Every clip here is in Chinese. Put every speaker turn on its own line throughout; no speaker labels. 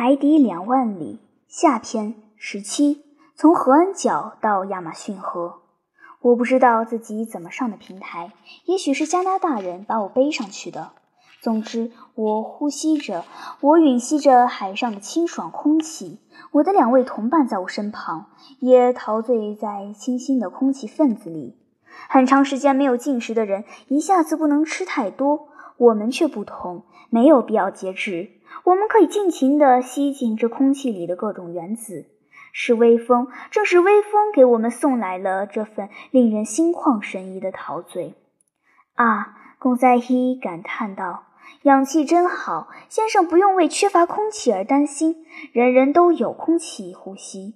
海底两万里下篇十七，从合恩角到亚马逊河。我不知道自己怎么上的平台，也许是加拿大人把我背上去的。总之，我呼吸着，我吮吸着海上的清爽空气。我的两位同伴在我身旁，也陶醉在清新的空气分子里。很长时间没有进食的人，一下子不能吃太多。我们却不同，没有必要节制。我们可以尽情地吸进这空气里的各种原子。是微风，正是微风给我们送来了这份令人心旷神怡的陶醉。啊，贡赛伊感叹道：“氧气真好，先生不用为缺乏空气而担心，人人都有空气呼吸。”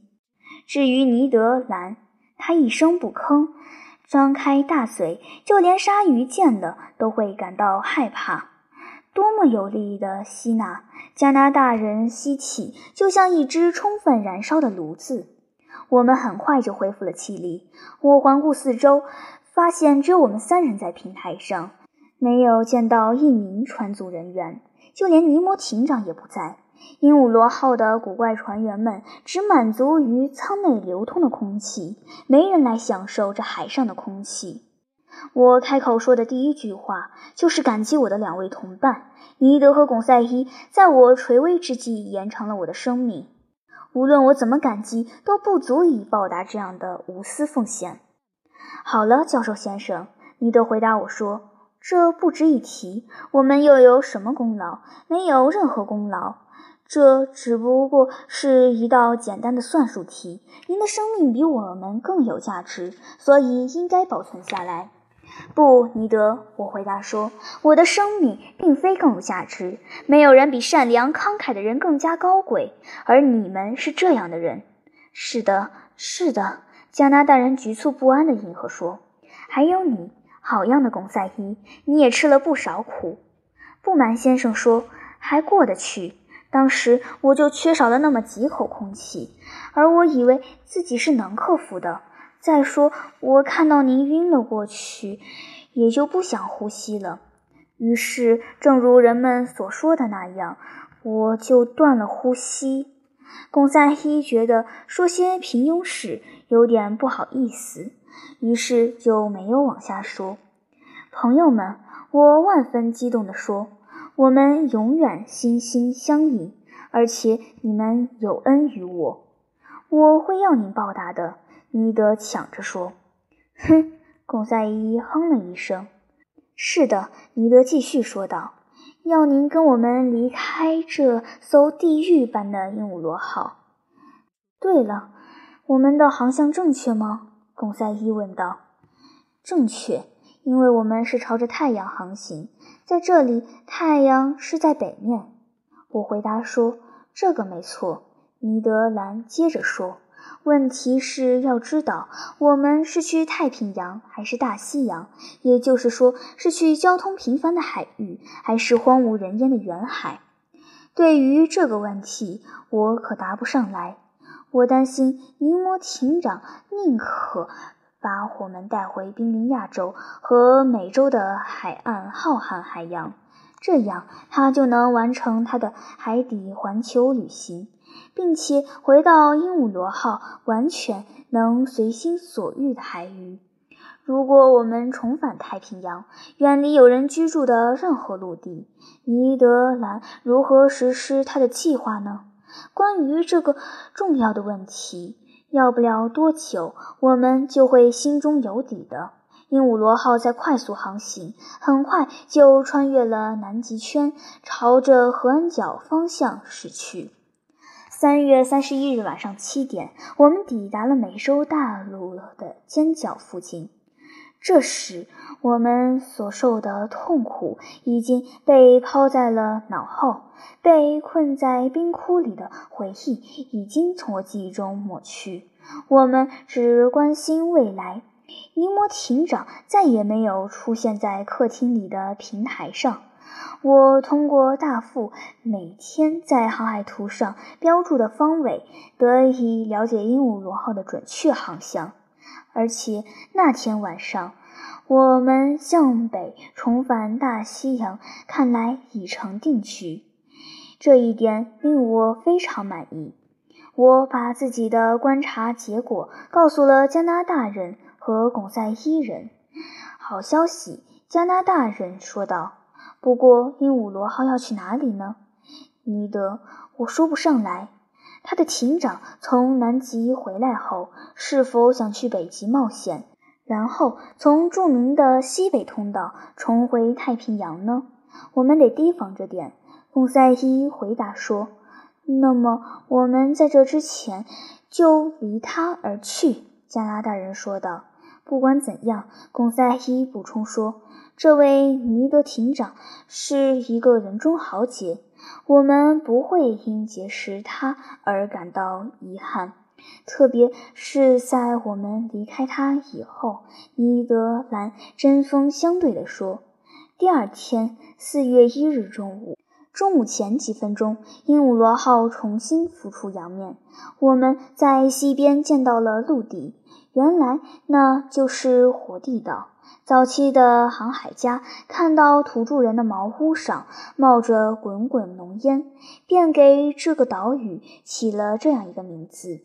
至于尼德兰，他一声不吭。张开大嘴，就连鲨鱼见了都会感到害怕。多么有力的吸纳！加拿大人吸气就像一只充分燃烧的炉子。我们很快就恢复了气力。我环顾四周，发现只有我们三人在平台上，没有见到一名船组人员，就连尼摩艇长也不在。鹦鹉螺号的古怪船员们只满足于舱内流通的空气，没人来享受这海上的空气。我开口说的第一句话就是感激我的两位同伴尼德和巩赛伊，在我垂危之际延长了我的生命。无论我怎么感激，都不足以报答这样的无私奉献。好了，教授先生，尼德回答我说：“这不值一提。我们又有什么功劳？没有任何功劳。”这只不过是一道简单的算术题。您的生命比我们更有价值，所以应该保存下来。不，尼德，我回答说，我的生命并非更有价值。没有人比善良慷慨的人更加高贵，而你们是这样的人。是的，是的。加拿大人局促不安的应和说：“还有你，好样的，贡赛伊，你也吃了不少苦。”布曼先生说：“还过得去。”当时我就缺少了那么几口空气，而我以为自己是能克服的。再说，我看到您晕了过去，也就不想呼吸了。于是，正如人们所说的那样，我就断了呼吸。贡赛伊觉得说些平庸事有点不好意思，于是就没有往下说。朋友们，我万分激动地说。我们永远心心相印，而且你们有恩于我，我会要您报答的。尼德抢着说：“哼！”贡赛伊哼了一声。“是的。”尼德继续说道，“要您跟我们离开这艘地狱般的鹦鹉螺号。”对了，我们的航向正确吗？”贡赛伊问道。“正确。”因为我们是朝着太阳航行，在这里太阳是在北面。我回答说：“这个没错。”尼德兰接着说：“问题是要知道，我们是去太平洋还是大西洋？也就是说，是去交通频繁的海域，还是荒无人烟的远海？对于这个问题，我可答不上来。我担心尼摩艇长宁可……”把我们带回濒临亚洲和美洲的海岸浩瀚海洋，这样他就能完成他的海底环球旅行，并且回到鹦鹉螺号完全能随心所欲的海域。如果我们重返太平洋，远离有人居住的任何陆地，尼德兰如何实施他的计划呢？关于这个重要的问题。要不了多久，我们就会心中有底的。鹦鹉螺号在快速航行，很快就穿越了南极圈，朝着合恩角方向驶去。三月三十一日晚上七点，我们抵达了美洲大陆的尖角附近。这时，我们所受的痛苦已经被抛在了脑后，被困在冰窟里的回忆已经从我记忆中抹去。我们只关心未来。尼摩艇长再也没有出现在客厅里的平台上。我通过大副每天在航海图上标注的方位，得以了解鹦鹉螺号的准确航向。而且那天晚上，我们向北重返大西洋，看来已成定局。这一点令我非常满意。我把自己的观察结果告诉了加拿大人和巩赛伊人。好消息，加拿大人说道。不过，鹦鹉螺号要去哪里呢？尼德，我说不上来。他的艇长从南极回来后，是否想去北极冒险，然后从著名的西北通道重回太平洋呢？我们得提防着点。贡赛伊回答说。那么，我们在这之前就离他而去。”加拿大人说道。“不管怎样，”贡赛伊补充说，“这位尼德艇长是一个人中豪杰，我们不会因结识他而感到遗憾，特别是在我们离开他以后。”尼德兰针锋相对地说。第二天，四月一日中午。中午前几分钟，鹦鹉螺号重新浮出洋面。我们在西边见到了陆地，原来那就是火地岛。早期的航海家看到土著人的茅屋上冒着滚滚浓烟，便给这个岛屿起了这样一个名字。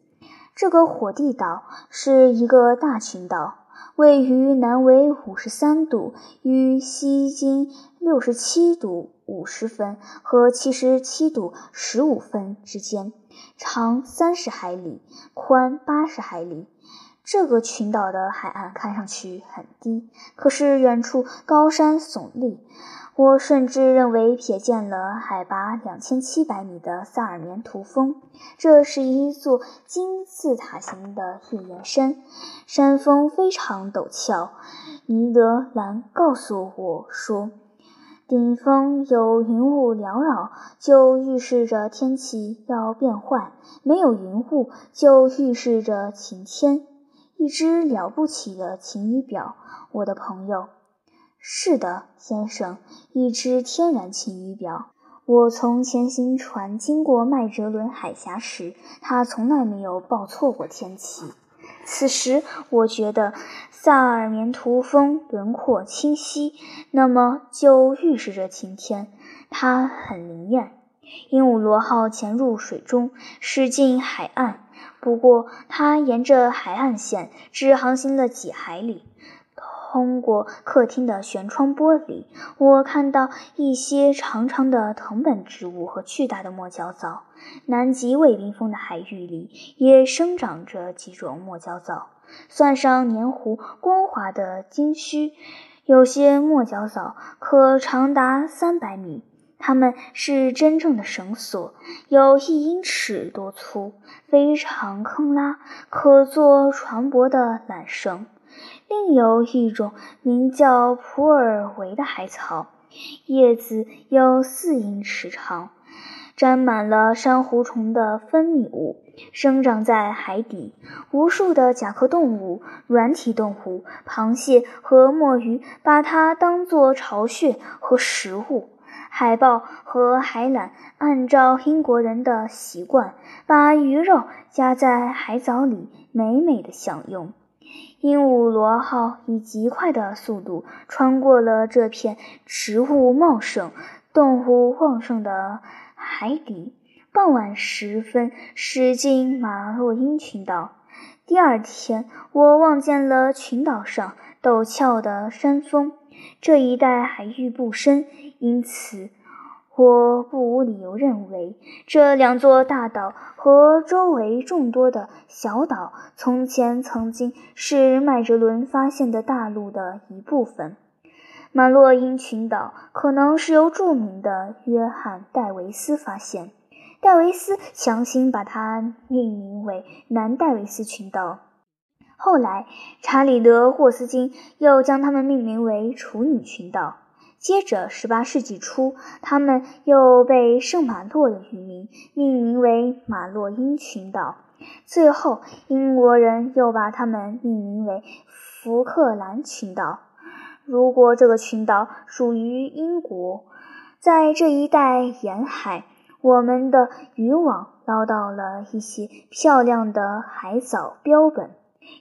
这个火地岛是一个大群岛。位于南纬五十三度与西经六十七度五十分和七十七度十五分之间，长三十海里，宽八十海里。这个群岛的海岸看上去很低，可是远处高山耸立。我甚至认为瞥见了海拔两千七百米的萨尔棉图峰，这是一座金字塔形的月岩山，山峰非常陡峭。尼德兰告诉我说，顶峰有云雾缭绕，就预示着天气要变坏；没有云雾，就预示着晴天。一只了不起的晴雨表，我的朋友。是的，先生，一只天然晴雨表。我从前行船经过麦哲伦海峡时，它从来没有报错过天气。此时，我觉得萨尔棉图峰轮廓清晰，那么就预示着晴天。它很灵验。鹦鹉螺号潜入水中，驶进海岸。不过，它沿着海岸线只航行了几海里。通过客厅的悬窗玻璃，我看到一些长长的藤本植物和巨大的墨角藻。南极未冰封的海域里也生长着几种墨角藻，算上黏糊光滑的茎须，有些墨角藻可长达三百米。它们是真正的绳索，有一英尺多粗，非常坑拉，可做船舶的缆绳。另有一种名叫普尔维的海草，叶子有四英尺长，沾满了珊瑚虫的分泌物，生长在海底。无数的甲壳动物、软体动物、螃蟹和墨鱼把它当作巢穴和食物。海豹和海獭按照英国人的习惯，把鱼肉夹在海藻里，美美的享用。鹦鹉螺号以极快的速度穿过了这片植物茂盛、动物旺盛的海底。傍晚时分，驶进马洛因群岛。第二天，我望见了群岛上陡峭的山峰。这一带海域不深，因此。我不无理由认为，这两座大岛和周围众多的小岛，从前曾经是麦哲伦发现的大陆的一部分。马洛因群岛可能是由著名的约翰·戴维斯发现，戴维斯强行把它命名为南戴维斯群岛。后来，查理德·霍斯金又将它们命名为处女群岛。接着，18世纪初，他们又被圣马洛的渔民命名为马洛因群岛。最后，英国人又把它们命名为福克兰群岛。如果这个群岛属于英国，在这一带沿海，我们的渔网捞到了一些漂亮的海藻标本。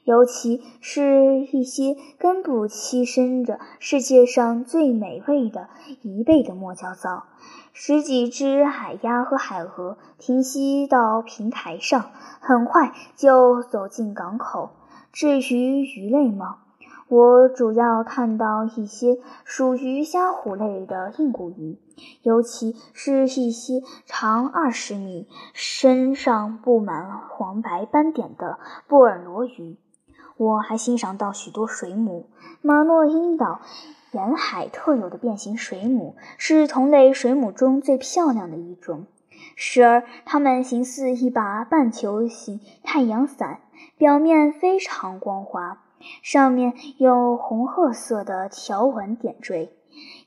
尤其是一些根部栖身着世界上最美味的贻贝的墨角藻。十几只海鸭和海鹅停息到平台上，很快就走进港口。至于鱼类吗？我主要看到一些属于虾虎类的硬骨鱼，尤其是一些长二十米、身上布满黄白斑点的布尔罗鱼。我还欣赏到许多水母，马诺因岛沿海特有的变形水母是同类水母中最漂亮的一种。时而，它们形似一把半球形太阳伞，表面非常光滑。上面有红褐色的条纹点缀，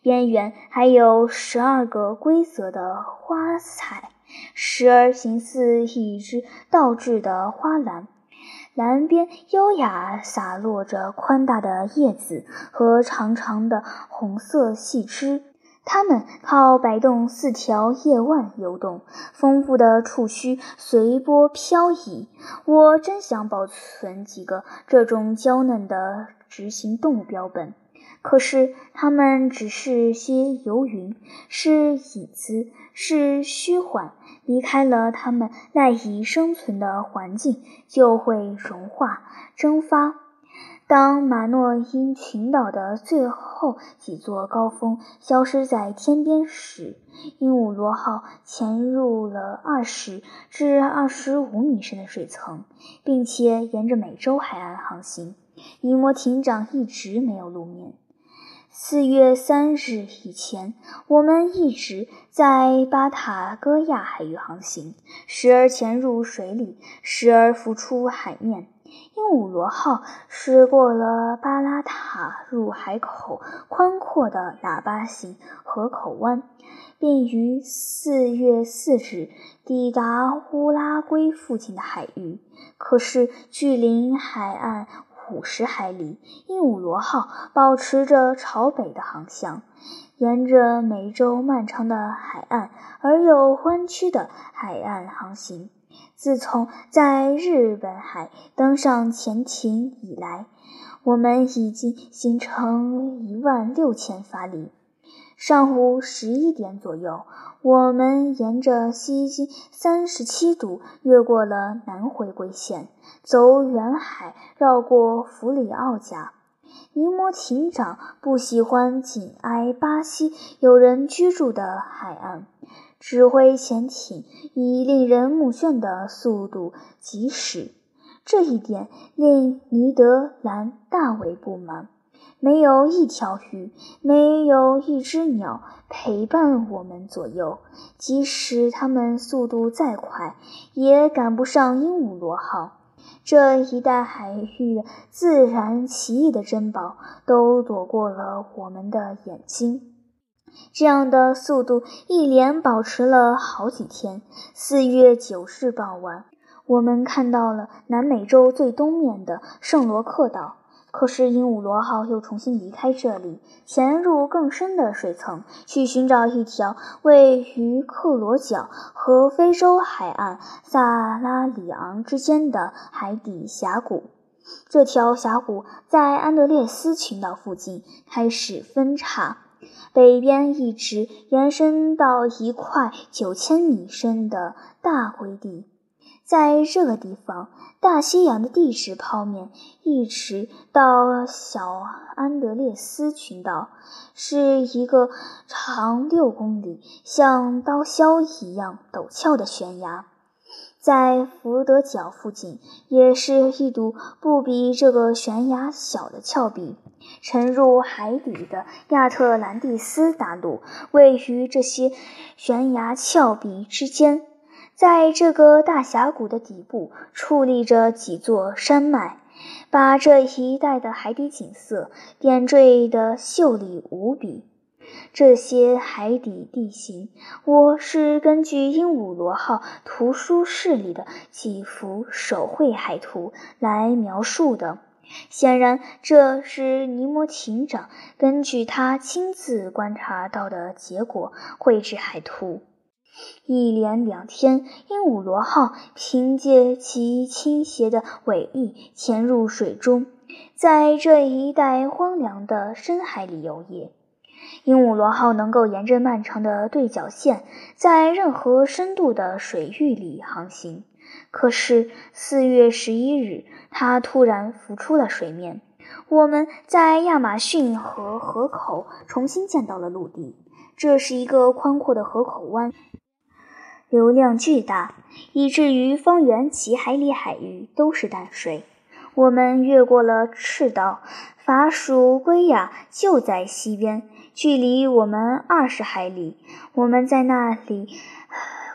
边缘还有十二个规则的花彩，时而形似一只倒置的花篮。篮边优雅洒落着宽大的叶子和长长的红色细枝。它们靠摆动四条叶腕游动，丰富的触须随波飘移。我真想保存几个这种娇嫩的执行动物标本，可是它们只是些游云，是影子，是虚幻。离开了它们赖以生存的环境，就会融化蒸发。当马诺因群岛的最后几座高峰消失在天边时，鹦鹉螺号潜入了二十至二十五米深的水层，并且沿着美洲海岸航行。尼摩艇长一直没有露面。四月三日以前，我们一直在巴塔哥亚海域航行，时而潜入水里，时而浮出海面。鹦鹉螺号驶过了巴拉塔入海口宽阔的喇叭形河口湾，并于四月四日抵达乌拉圭附近的海域。可是，距离海岸五十海里，鹦鹉螺号保持着朝北的航向，沿着美洲漫长的海岸而又弯曲的海岸航行。自从在日本海登上潜艇以来，我们已经行程一万六千法里。上午十一点左右，我们沿着西经三十七度越过了南回归线，走远海，绕过弗里奥加。尼摩艇长不喜欢紧挨巴西有人居住的海岸。指挥潜艇以令人目眩的速度疾驶，这一点令尼德兰大为不满。没有一条鱼，没有一只鸟陪伴我们左右，即使它们速度再快，也赶不上鹦鹉螺号。这一带海域自然奇异的珍宝，都躲过了我们的眼睛。这样的速度一连保持了好几天。四月九日傍晚，我们看到了南美洲最东面的圣罗克岛。可是鹦鹉螺号又重新离开这里，潜入更深的水层，去寻找一条位于克罗角和非洲海岸萨拉里昂之间的海底峡谷。这条峡谷在安德烈斯群岛附近开始分叉。北边一直延伸到一块九千米深的大灰地，在这个地方，大西洋的地质剖面一直到小安德烈斯群岛，是一个长六公里、像刀削一样陡峭的悬崖。在福德角附近，也是一堵不比这个悬崖小的峭壁。沉入海底的亚特兰蒂斯大陆位于这些悬崖峭壁之间，在这个大峡谷的底部矗立着几座山脉，把这一带的海底景色点缀得秀丽无比。这些海底地形，我是根据鹦鹉螺号图书室里的几幅手绘海图来描述的。显然，这是尼摩艇长根据他亲自观察到的结果绘制海图。一连两天，鹦鹉螺号凭借其倾斜的尾翼潜入水中，在这一带荒凉的深海里游弋。鹦鹉螺号能够沿着漫长的对角线，在任何深度的水域里航行。可是四月十一日，它突然浮出了水面。我们在亚马逊河河口重新见到了陆地。这是一个宽阔的河口湾，流量巨大，以至于方圆几海里海域都是淡水。我们越过了赤道，法属圭亚就在西边，距离我们二十海里。我们在那里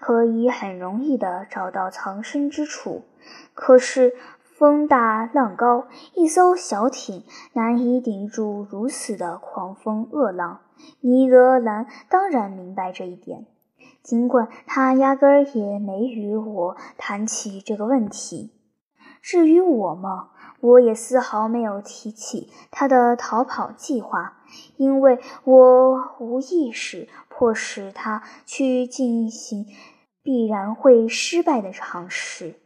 可以很容易地找到藏身之处。可是。风大浪高，一艘小艇难以顶住如此的狂风恶浪。尼德兰当然明白这一点，尽管他压根儿也没与我谈起这个问题。至于我嘛，我也丝毫没有提起他的逃跑计划，因为我无意识迫使他去进行必然会失败的尝试。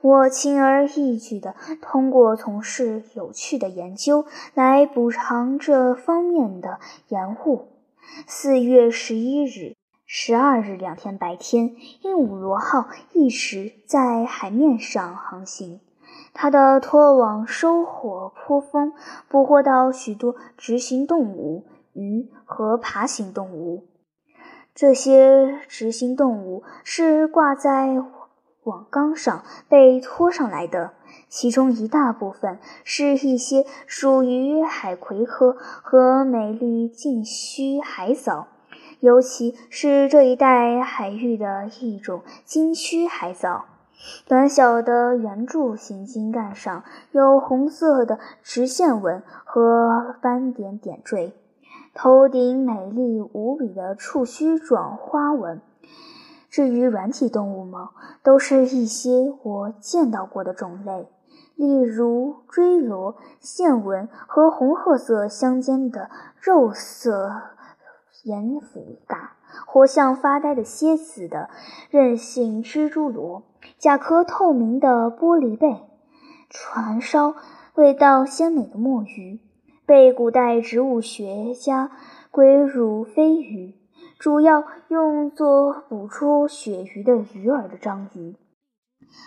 我轻而易举地通过从事有趣的研究来补偿这方面的延误。四月十一日、十二日两天白天，鹦鹉螺号一直在海面上航行。它的拖网收获颇丰，捕获到许多直行动物、鱼和爬行动物。这些直行动物是挂在。网缸上被拖上来的，其中一大部分是一些属于海葵科和美丽禁须海藻，尤其是这一带海域的一种金须海藻。短小的圆柱形茎干上有红色的直线纹和斑点点缀，头顶美丽无比的触须状花纹。至于软体动物吗？都是一些我见到过的种类，例如锥螺、线纹和红褐色相间的肉色盐腐蛤，活像发呆的蝎子的韧性蜘蛛螺，甲壳透明的玻璃贝，船烧味道鲜美的墨鱼，被古代植物学家归入飞鱼。主要用作捕捉鳕鱼的鱼饵的章鱼。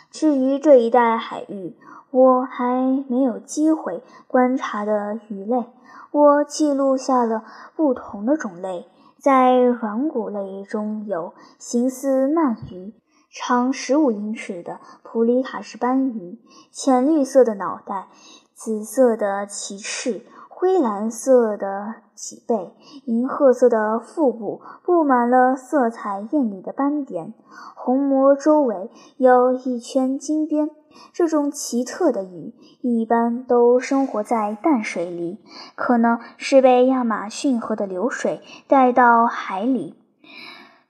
至于这一带海域，我还没有机会观察的鱼类，我记录下了不同的种类。在软骨类中有形似鳗鱼、长十五英尺的普里卡氏斑鱼，浅绿色的脑袋，紫色的鳍翅。灰蓝色的脊背，银褐色的腹部布满了色彩艳丽的斑点，虹膜周围有一圈金边。这种奇特的鱼一般都生活在淡水里，可能是被亚马逊河的流水带到海里。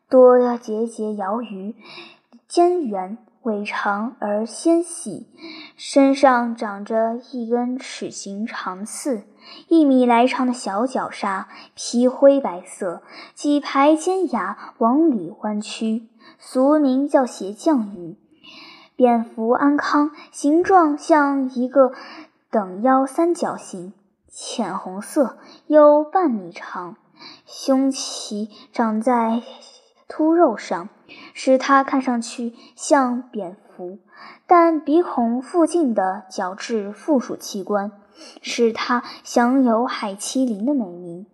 多节节鳐鱼，尖圆。尾长而纤细，身上长着一根齿形长刺，一米来长的小角鲨，皮灰白色，几排尖牙往里弯曲，俗名叫鞋匠鱼。蝙蝠安康，形状像一个等腰三角形，浅红色，有半米长，胸鳍长在凸肉上。使它看上去像蝙蝠，但鼻孔附近的角质附属器官使它享有海麒麟的美名。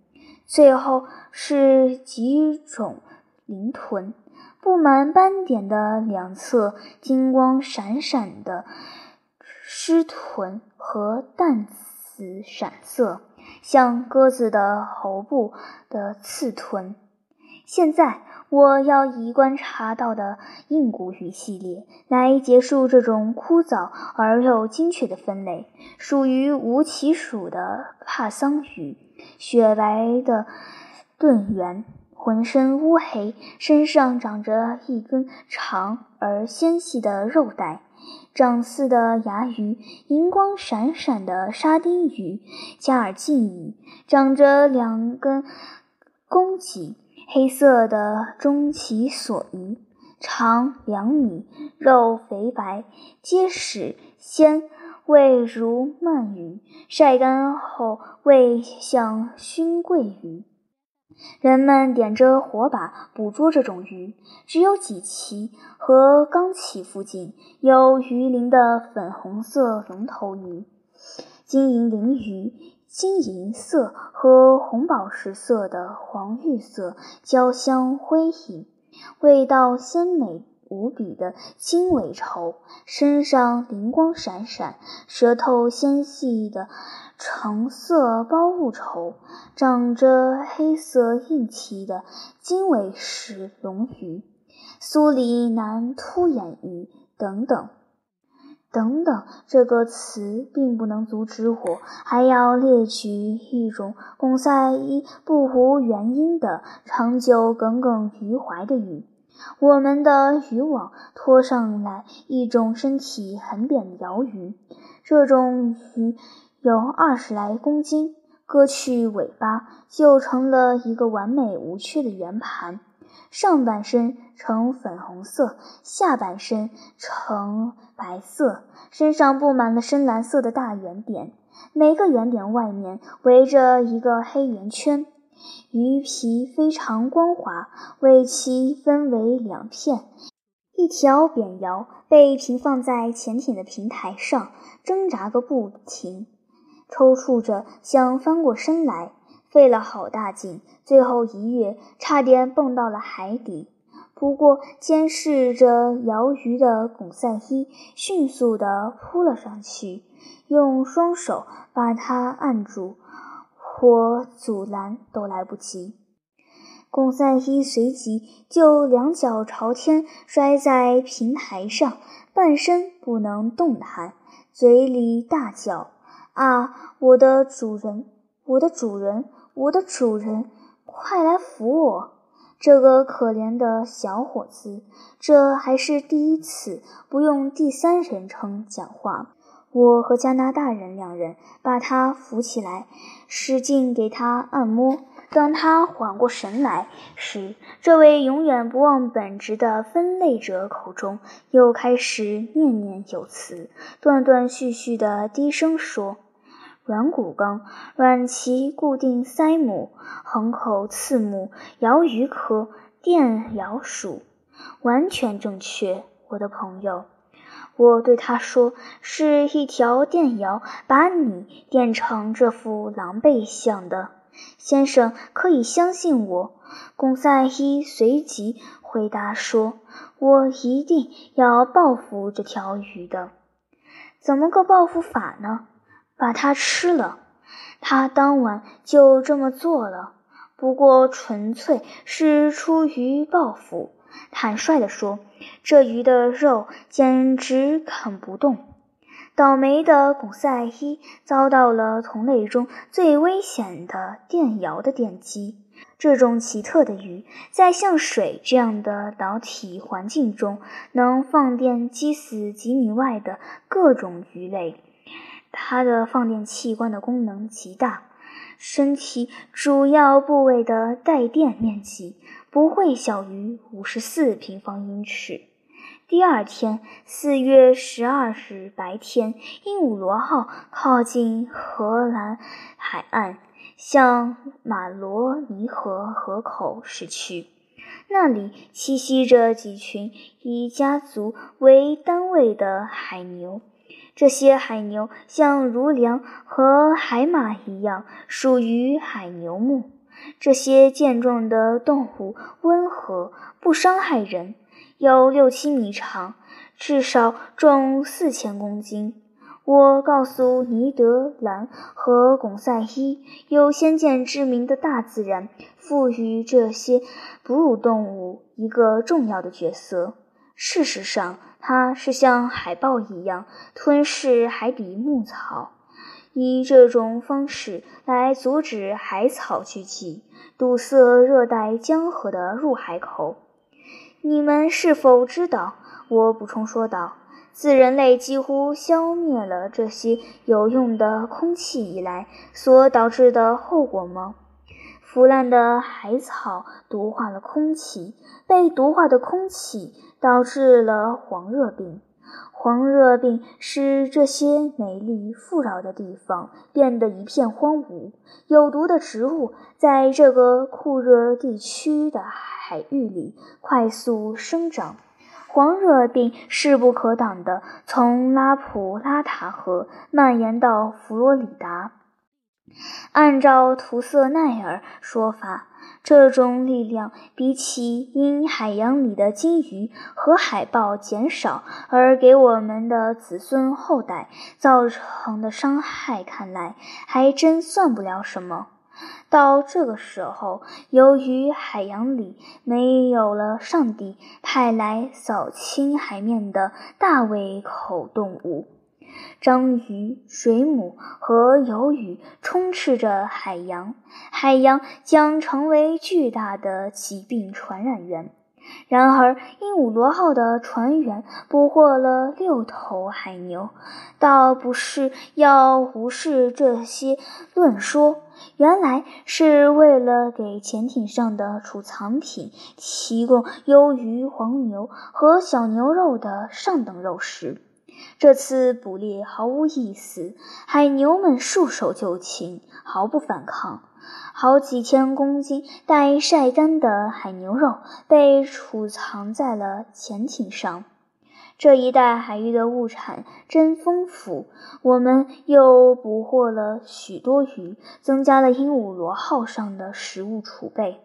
最后是几种鳞臀，布满斑点的两侧金光闪闪的狮臀和淡紫闪色，像鸽子的喉部的刺臀。现在。我要以观察到的硬骨鱼系列来结束这种枯燥而又精确的分类。属于无鳍属的帕桑鱼，雪白的盾圆，浑身乌黑，身上长着一根长而纤细的肉带。长似的牙鱼，银光闪闪的沙丁鱼，加尔济鱼，长着两根公脊。黑色的中鳍索鱼，长两米，肉肥白结实鲜，味如鳗鱼。晒干后味像熏桂鱼。人们点着火把捕捉这种鱼，只有几鳍和缸鳍附近有鱼鳞的粉红色龙头鱼。金银鳞鱼，金银色和红宝石色的黄玉色交相辉映，味道鲜美无比的金尾绸，身上灵光闪闪，舌头纤细的橙色包物绸，长着黑色硬鳍的金尾石龙鱼，苏里南凸眼鱼等等。等等，这个词并不能阻止我，还要列举一种巩赛伊不无原因的长久耿耿于怀的鱼。我们的渔网拖上来一种身体很扁的鳐鱼，这种鱼有二十来公斤，割去尾巴就成了一个完美无缺的圆盘。上半身呈粉红色，下半身呈白色，身上布满了深蓝色的大圆点，每个圆点外面围着一个黑圆圈。鱼皮非常光滑，尾鳍分为两片，一条扁鳐被平放在潜艇的平台上，挣扎个不停，抽搐着想翻过身来。费了好大劲，最后一跃，差点蹦到了海底。不过，监视着鳐鱼的巩赛伊迅速地扑了上去，用双手把它按住，或阻拦都来不及。巩赛伊随即就两脚朝天摔在平台上，半身不能动弹，嘴里大叫：“啊，我的主人，我的主人！”我的主人，快来扶我！这个可怜的小伙子，这还是第一次不用第三人称讲话。我和加拿大人两人把他扶起来，使劲给他按摩。当他缓过神来时，这位永远不忘本职的分类者口中又开始念念有词，断断续续地低声说。软骨纲，软鳍固定鳃母，横口刺目，鳐鱼科，电鳐属，完全正确，我的朋友。我对他说：“是一条电鳐把你电成这副狼狈相的，先生可以相信我。”贡赛伊随即回答说：“我一定要报复这条鱼的。怎么个报复法呢？”把它吃了，他当晚就这么做了。不过纯粹是出于报复。坦率地说，这鱼的肉简直啃不动。倒霉的巩赛伊遭到了同类中最危险的电鳐的电击。这种奇特的鱼，在像水这样的导体环境中，能放电击死几米外的各种鱼类。它的放电器官的功能极大，身体主要部位的带电面积不会小于五十四平方英尺。第二天，四月十二日白天，鹦鹉螺号靠近荷兰海岸，向马罗尼河河口驶去。那里栖息着几群以家族为单位的海牛。这些海牛像如梁和海马一样，属于海牛目。这些健壮的动物温和，不伤害人，有六七米长，至少重四千公斤。我告诉尼德兰和巩赛伊，有先见之明的大自然赋予这些哺乳动物一个重要的角色。事实上，它是像海豹一样吞噬海底牧草，以这种方式来阻止海草聚集，堵塞热带江河的入海口。你们是否知道？我补充说道：“自人类几乎消灭了这些有用的空气以来所导致的后果吗？”腐烂的海草毒化了空气，被毒化的空气导致了黄热病。黄热病使这些美丽富饶的地方变得一片荒芜，有毒的植物在这个酷热地区的海域里快速生长。黄热病势不可挡地从拉普拉塔河蔓延到佛罗里达。按照图瑟奈尔说法。这种力量比起因海洋里的鲸鱼和海豹减少而给我们的子孙后代造成的伤害看来，还真算不了什么。到这个时候，由于海洋里没有了上帝派来扫清海面的大胃口动物。章鱼、水母和鱿鱼充斥着海洋，海洋将成为巨大的疾病传染源。然而，鹦鹉螺号的船员捕获了六头海牛，倒不是要无视这些论说，原来是为了给潜艇上的储藏品提供优于黄牛和小牛肉的上等肉食。这次捕猎毫无意思，海牛们束手就擒，毫不反抗。好几千公斤待晒干的海牛肉被储藏在了潜艇上。这一带海域的物产真丰富，我们又捕获了许多鱼，增加了鹦鹉螺号上的食物储备。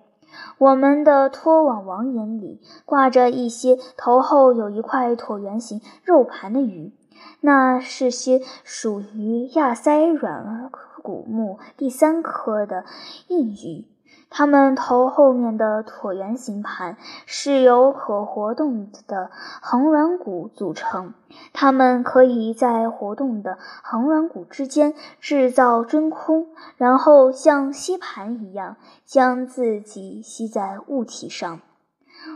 我们的拖网网眼里挂着一些头后有一块椭圆形肉盘的鱼。那是些属于亚鳃软骨目第三科的硬鱼，它们头后面的椭圆形盘是由可活动的横软骨组成，它们可以在活动的横软骨之间制造真空，然后像吸盘一样将自己吸在物体上。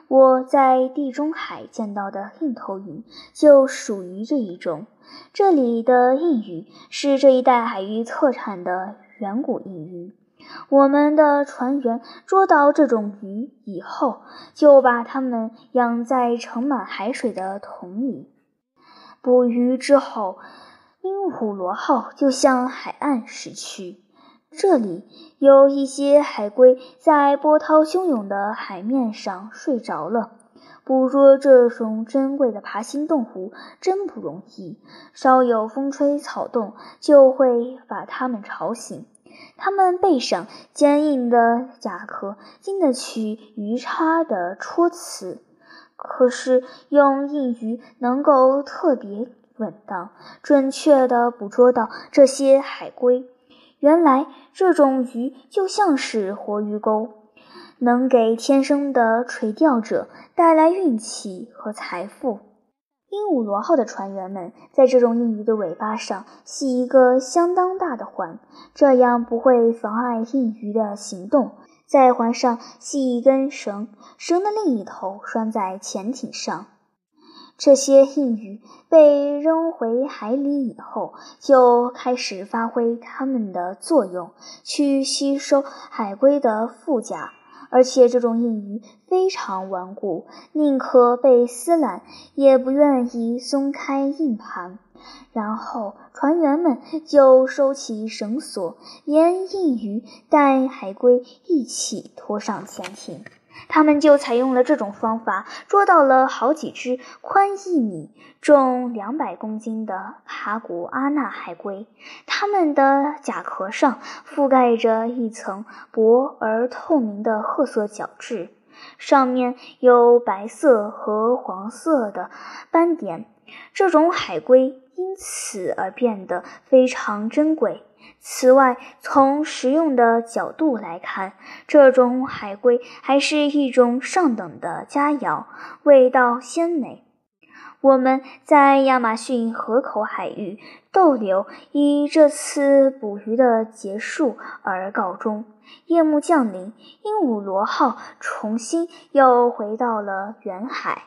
我在地中海见到的硬头鱼就属于这一种。这里的硬鱼是这一带海域特产的远古硬鱼。我们的船员捉到这种鱼以后，就把它们养在盛满海水的桶里。捕鱼之后，鹦鹉螺号就向海岸驶去。这里有一些海龟在波涛汹涌的海面上睡着了。捕捉这种珍贵的爬行动物真不容易，稍有风吹草动就会把它们吵醒。它们背上坚硬的甲壳经得起鱼叉的戳刺，可是用硬鱼能够特别稳当、准确地捕捉到这些海龟。原来这种鱼就像是活鱼钩，能给天生的垂钓者带来运气和财富。鹦鹉螺号的船员们在这种硬鱼的尾巴上系一个相当大的环，这样不会妨碍硬鱼的行动。在环上系一根绳，绳的另一头拴在潜艇上。这些硬鱼被扔回海里以后，就开始发挥它们的作用，去吸收海龟的腹甲。而且这种硬鱼非常顽固，宁可被撕烂，也不愿意松开硬盘。然后船员们就收起绳索，连硬鱼带海龟一起拖上潜艇。他们就采用了这种方法，捉到了好几只宽一米、重两百公斤的卡古阿纳海龟。它们的甲壳上覆盖着一层薄而透明的褐色角质，上面有白色和黄色的斑点。这种海龟因此而变得非常珍贵。此外，从食用的角度来看，这种海龟还是一种上等的佳肴，味道鲜美。我们在亚马逊河口海域逗留，以这次捕鱼的结束而告终。夜幕降临，鹦鹉螺号重新又回到了远海。